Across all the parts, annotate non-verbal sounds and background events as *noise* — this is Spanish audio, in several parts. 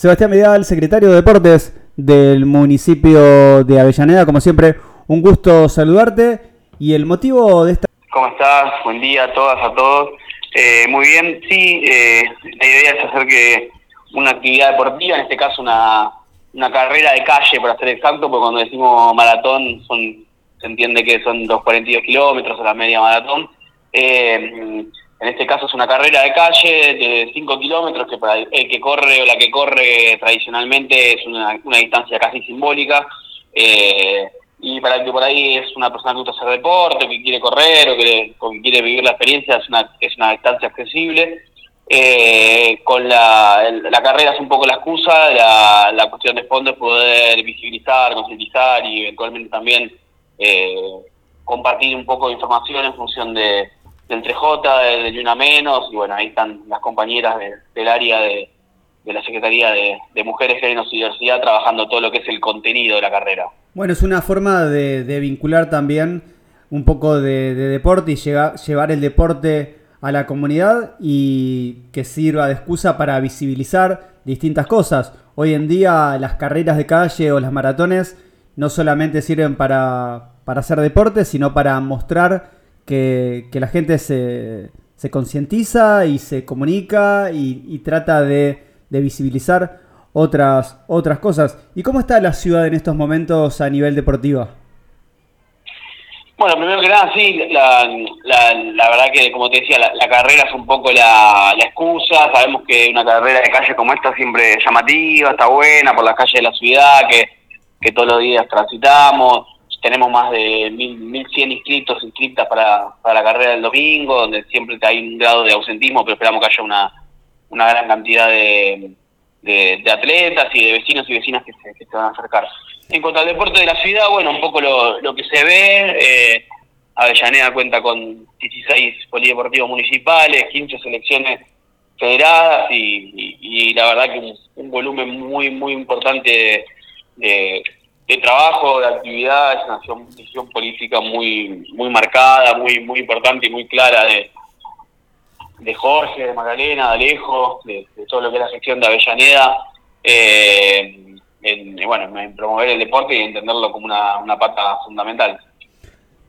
Sebastián Vidal, secretario de Deportes del municipio de Avellaneda, como siempre, un gusto saludarte y el motivo de esta... ¿Cómo estás? Buen día a todas, a todos. Eh, muy bien, sí, eh, la idea es hacer que una actividad deportiva, en este caso una, carrera de calle, para ser exacto, porque cuando decimos maratón son se entiende que son los 42 kilómetros o la media maratón. Eh, en este caso es una carrera de calle de 5 kilómetros, que para el que corre o la que corre tradicionalmente es una, distancia casi simbólica. Eh, y para el que por ahí es una persona que gusta hacer deporte, que quiere correr o que, quiere vivir la experiencia, es una, es una distancia accesible. Eh, con la, la carrera es un poco la excusa, la, la cuestión de fondo es poder visibilizar, concientizar y eventualmente también eh, compartir un poco de información en función de, del 3J, de Yuna Menos, y bueno, ahí están las compañeras del área de, la Secretaría de, Mujeres, Géneros y Diversidad trabajando todo lo que es el contenido de la carrera. Bueno, es una forma de, vincular también un poco de, deporte y llevar el deporte a la comunidad y que sirva de excusa para visibilizar distintas cosas. Hoy en día las carreras de calle o las maratones no solamente sirven para, para hacer deporte, sino para mostrar que, la gente se, se concientiza y se comunica y, trata de, visibilizar otras, otras cosas. ¿Y cómo está la ciudad en estos momentos a nivel deportivo? Bueno, primero que nada, sí, la, la, verdad que, como te decía, la, carrera es un poco la, la, excusa. Sabemos que una carrera de calle como esta siempre llamativa, está buena por las calles de la ciudad, que que todos los días transitamos. Tenemos más de 1.100 inscritos, inscritas para, para la carrera del domingo, donde siempre hay un grado de ausentismo, pero esperamos que haya una, una gran cantidad de, de, atletas y de vecinos y vecinas que se, que se van a acercar. En cuanto al deporte de la ciudad, bueno, un poco lo, lo que se ve, eh, Avellaneda cuenta con 16 polideportivos municipales, 15 selecciones federadas y, y, la verdad que un, un volumen muy, muy importante de, trabajo, de actividad, es una visión política muy muy marcada, muy muy importante y muy clara de, de Jorge, de Magdalena, de Alejo, de, todo lo que es la gestión de Avellaneda, eh, en, bueno, en promover el deporte y entenderlo como una, una pata fundamental.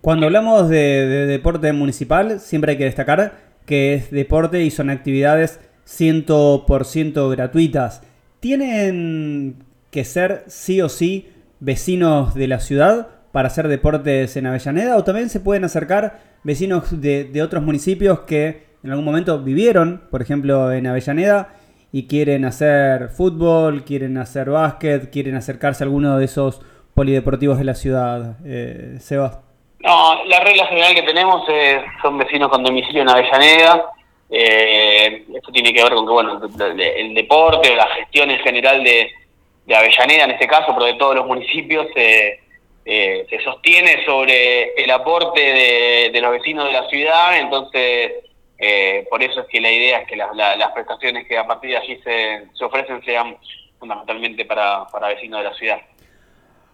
Cuando hablamos de, de, deporte municipal, siempre hay que destacar que es deporte y son actividades 100% gratuitas. ¿Tienen que ser sí o sí vecinos de la ciudad para hacer deportes en Avellaneda o también se pueden acercar vecinos de, otros municipios que en algún momento vivieron, por ejemplo, en Avellaneda y quieren hacer fútbol, quieren hacer básquet, quieren acercarse a alguno de esos polideportivos de la ciudad. Eh. No, la regla general que tenemos es, son vecinos con domicilio en Avellaneda. Eh, esto tiene que ver con que, bueno, el deporte, la gestión en general de, de Avellaneda en este caso, pero de todos los municipios, eh, se sostiene sobre el aporte de, los vecinos de la ciudad, entonces eh, por eso es que la idea es que las prestaciones que a partir de allí se, se ofrecen sean fundamentalmente para, para vecinos de la ciudad.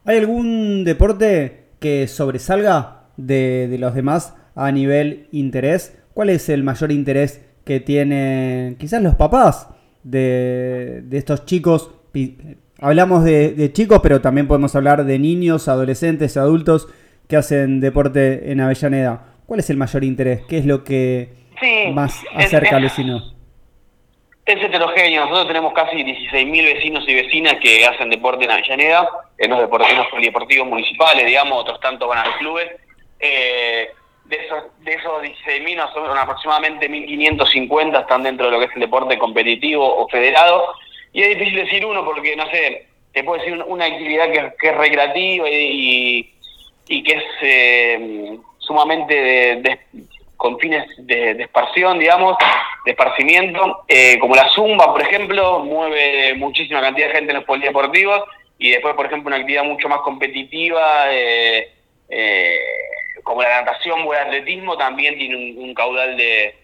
¿Hay algún deporte que sobresalga de, de los demás a nivel interés? ¿Cuál es el mayor interés que tienen quizás los papás de, de estos chicos Hablamos de, chicos, pero también podemos hablar de niños, adolescentes, adultos que hacen deporte en Avellaneda. ¿Cuál es el mayor interés? ¿Qué es lo que más acerca al vecino? Es heterogéneo. Nosotros tenemos casi 16.000 vecinos y vecinas que hacen deporte en Avellaneda, en los deportivos polideportivos municipales, digamos, otros tantos van a los clubes. Eh, de esos, de esos 16.000, son aproximadamente 1.550 están dentro de lo que es el deporte competitivo o federado y es difícil decir uno porque, no sé, te puedo decir una actividad que, es recreativa y, y, que es eh, sumamente de, con fines de, de, digamos, de esparcimiento, eh, como la zumba, por ejemplo, mueve muchísima cantidad de gente en los polideportivos y después, por ejemplo, una actividad mucho más competitiva, eh, como la natación o el atletismo, también tiene un, caudal de,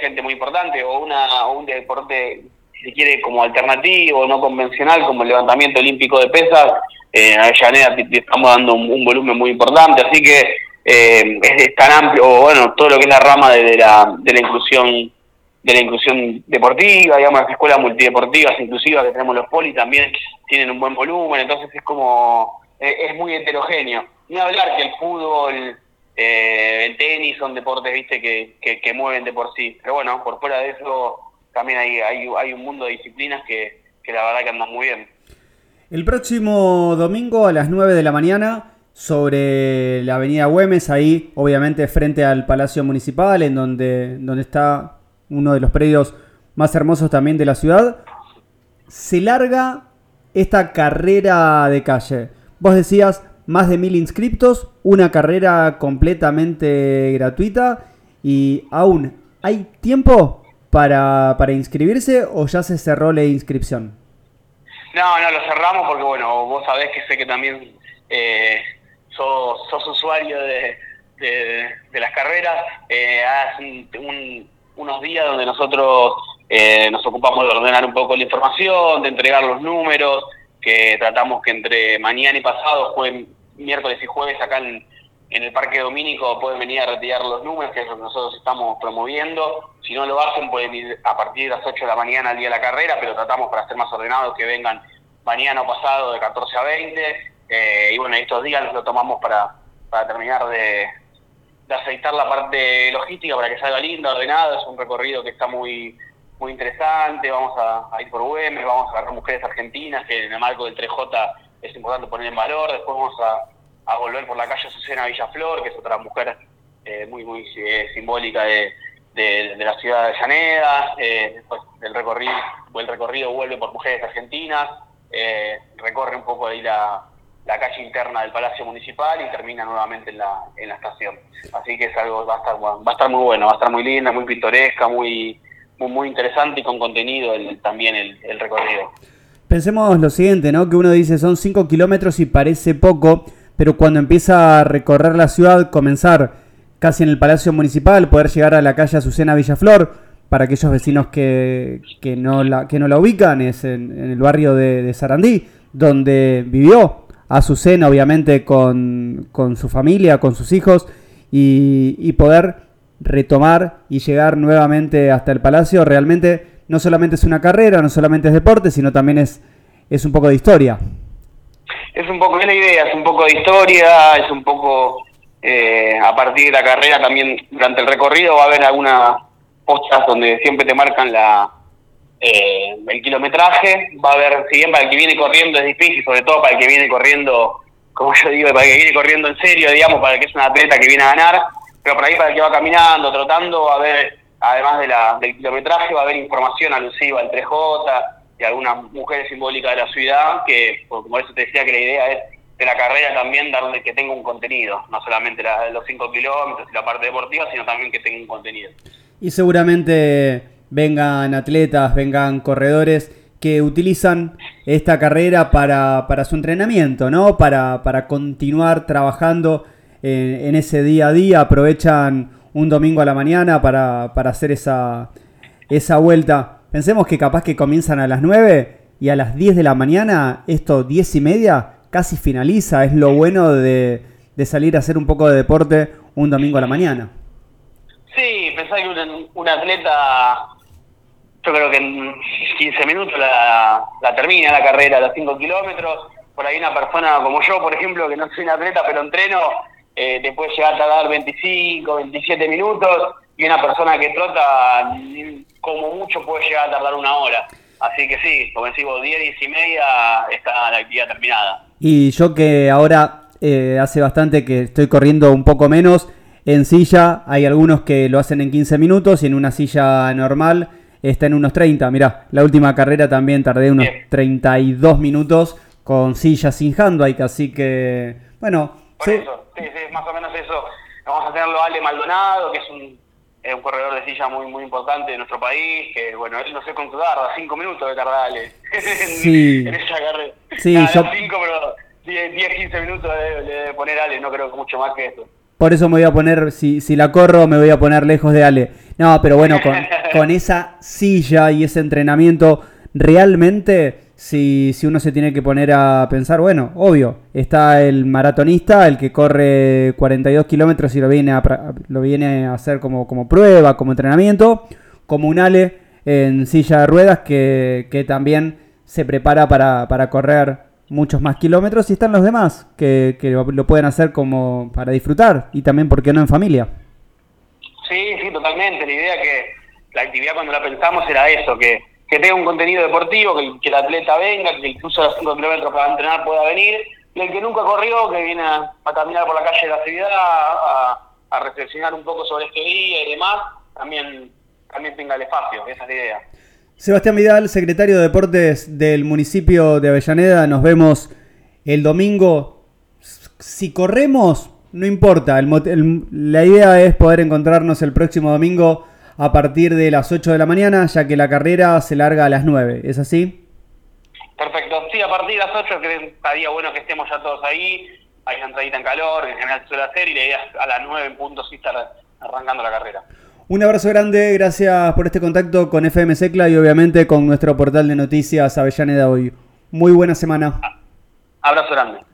gente muy importante, o, una, o un deporte si quiere, como alternativo, no convencional, como el levantamiento olímpico de pesas, eh, en Avellaneda estamos dando un, volumen muy importante, así que eh, es, tan amplio, bueno, todo lo que es la rama de, la, de la inclusión de la inclusión deportiva, digamos, las escuelas multideportivas inclusivas que tenemos los poli también tienen un buen volumen, entonces es como, es muy heterogéneo. Ni hablar que el fútbol, eh, el tenis son deportes, viste, que, que, mueven de por sí. Pero bueno, por fuera de eso también hay, hay, un mundo de disciplinas que, que la verdad que andan muy bien. El próximo domingo a las 9 de la mañana sobre la avenida Güemes, ahí obviamente frente al Palacio Municipal, en donde, donde está uno de los predios más hermosos también de la ciudad, se larga esta carrera de calle. Vos decías más de mil inscriptos, una carrera completamente gratuita y aún hay tiempo para, para inscribirse o ya se cerró la inscripción. No, no, lo cerramos porque bueno, vos sabés que sé que también eh, sos, usuario de, de, las carreras. Eh, hace unos días donde nosotros eh, nos ocupamos de ordenar un poco la información, de entregar los números, que tratamos que entre mañana y pasado, jueves, miércoles y jueves acá en, el Parque Domínico pueden venir a retirar los números, que es lo que nosotros estamos promoviendo. Si no lo hacen, pueden ir a partir de las 8 de la mañana al día de la carrera, pero tratamos para ser más ordenados que vengan mañana o pasado de 14 a 20. Eh, y bueno, estos días lo tomamos para, para terminar de, aceitar la parte logística para que salga lindo, ordenado. Es un recorrido que está muy muy interesante. Vamos a, ir por Güemes, vamos a ver mujeres argentinas, que en el marco del 3J es importante poner en valor. Después vamos a, volver por la calle Azucena Villaflor, que es otra mujer eh, muy muy eh, simbólica de, de, la ciudad de Llaneda. después del recorrido, el recorrido vuelve por mujeres argentinas. recorre un poco ahí la, la calle interna del Palacio Municipal y termina nuevamente en la, en la estación. Así que es algo, va a estar, va a estar muy bueno, va a estar muy linda, muy pintoresca, muy, muy, interesante y con contenido también el, recorrido. Pensemos lo siguiente, ¿no? Que uno dice son 5 kilómetros y parece poco, pero cuando empieza a recorrer la ciudad, comenzar casi en el Palacio Municipal, poder llegar a la calle Azucena Villaflor, para aquellos vecinos que, que, no, la, que no la ubican, es en, el barrio de, Sarandí, donde vivió Azucena, obviamente, con, con su familia, con sus hijos, y, poder retomar y llegar nuevamente hasta el Palacio, realmente no solamente es una carrera, no solamente es deporte, sino también es, es un poco de historia. Es un poco, es la idea, es un poco de historia, es un poco, eh, a partir de la carrera también, durante el recorrido va a haber algunas postas donde siempre te marcan la, eh, el kilometraje, va a haber, si bien para el que viene corriendo es difícil, sobre todo para el que viene corriendo, como yo digo, para el que viene corriendo en serio, digamos, para el que es un atleta que viene a ganar, pero por ahí para el que va caminando, trotando, va a haber, además de la, del kilometraje, va a haber información alusiva al 3J y algunas mujeres simbólicas de la ciudad, que como eso te decía que la idea es de la carrera también darle que tenga un contenido, no solamente la, los 5 kilómetros y la parte deportiva, sino también que tenga un contenido. Y seguramente vengan atletas, vengan corredores que utilizan esta carrera para, para su entrenamiento, ¿no? Para, para continuar trabajando en, ese día a día, aprovechan un domingo a la mañana para, para hacer esa, esa vuelta. Pensemos que capaz que comienzan a las 9 y a las 10 de la mañana, esto 10 y media, casi finaliza. Es lo bueno de, de salir a hacer un poco de deporte un domingo a la mañana. Sí, pensá que un, un atleta yo creo que en 15 minutos la, termina la carrera, los 5 kilómetros. Por ahí una persona como yo, por ejemplo, que no soy un atleta pero entreno, eh, te puede llegar a tardar 25, 27 minutos y una persona que trota como mucho puede llegar a tardar una hora. Así que sí, como decimos, 10, 10 y media está la actividad terminada. Y yo que ahora eh, hace bastante que estoy corriendo un poco menos, en silla hay algunos que lo hacen en 15 minutos y en una silla normal está en unos 30. Mirá, la última carrera también tardé unos 32 minutos con silla sin handbike, así que, bueno. sí. Eso, sí, sí, más o menos eso. Vamos a tenerlo Ale Maldonado, que es un, un corredor de silla muy muy importante de nuestro país, que bueno, él no sé cuánto tarda, 5 minutos de tardar Ale sí. *laughs* en, esa carrera. Sí, yo... 5, pero 10, 15 minutos de, de poner Ale, no creo que mucho más que eso. Por eso me voy a poner, si, si la corro, me voy a poner lejos de Ale. No, pero bueno, con, *laughs* con esa silla y ese entrenamiento, realmente, si, si uno se tiene que poner a pensar, bueno, obvio, está el maratonista, el que corre 42 kilómetros y lo viene a, lo viene a hacer como, como prueba, como entrenamiento, comunale en silla de ruedas que, que también se prepara para, para, correr muchos más kilómetros y están los demás que, que lo, pueden hacer como para disfrutar y también, ¿por qué no, en familia? Sí, sí, totalmente. La idea que la actividad cuando la pensamos era eso, que, que tenga un contenido deportivo, que, el atleta venga, que incluso los 5 kilómetros para entrenar pueda venir, y el que nunca corrió, que viene a, caminar por la calle de la ciudad, a, reflexionar un poco sobre este día y demás, también, también tenga el espacio, esa es la idea. Sebastián Vidal, secretario de Deportes del municipio de Avellaneda, nos vemos el domingo. Si corremos, no importa, la idea es poder encontrarnos el próximo domingo a partir de las 8 de la mañana, ya que la carrera se larga a las 9, ¿es así? Perfecto, sí, a partir de las 8 que estaría bueno que estemos ya todos ahí, hay una entradita en calor, en general suele hacer, y la idea es a las 9 en punto sí estar arrancando la carrera. Un abrazo grande, gracias por este contacto con FM Secla y obviamente con nuestro portal de noticias Avellaneda Hoy. Muy buena semana. Abrazo grande.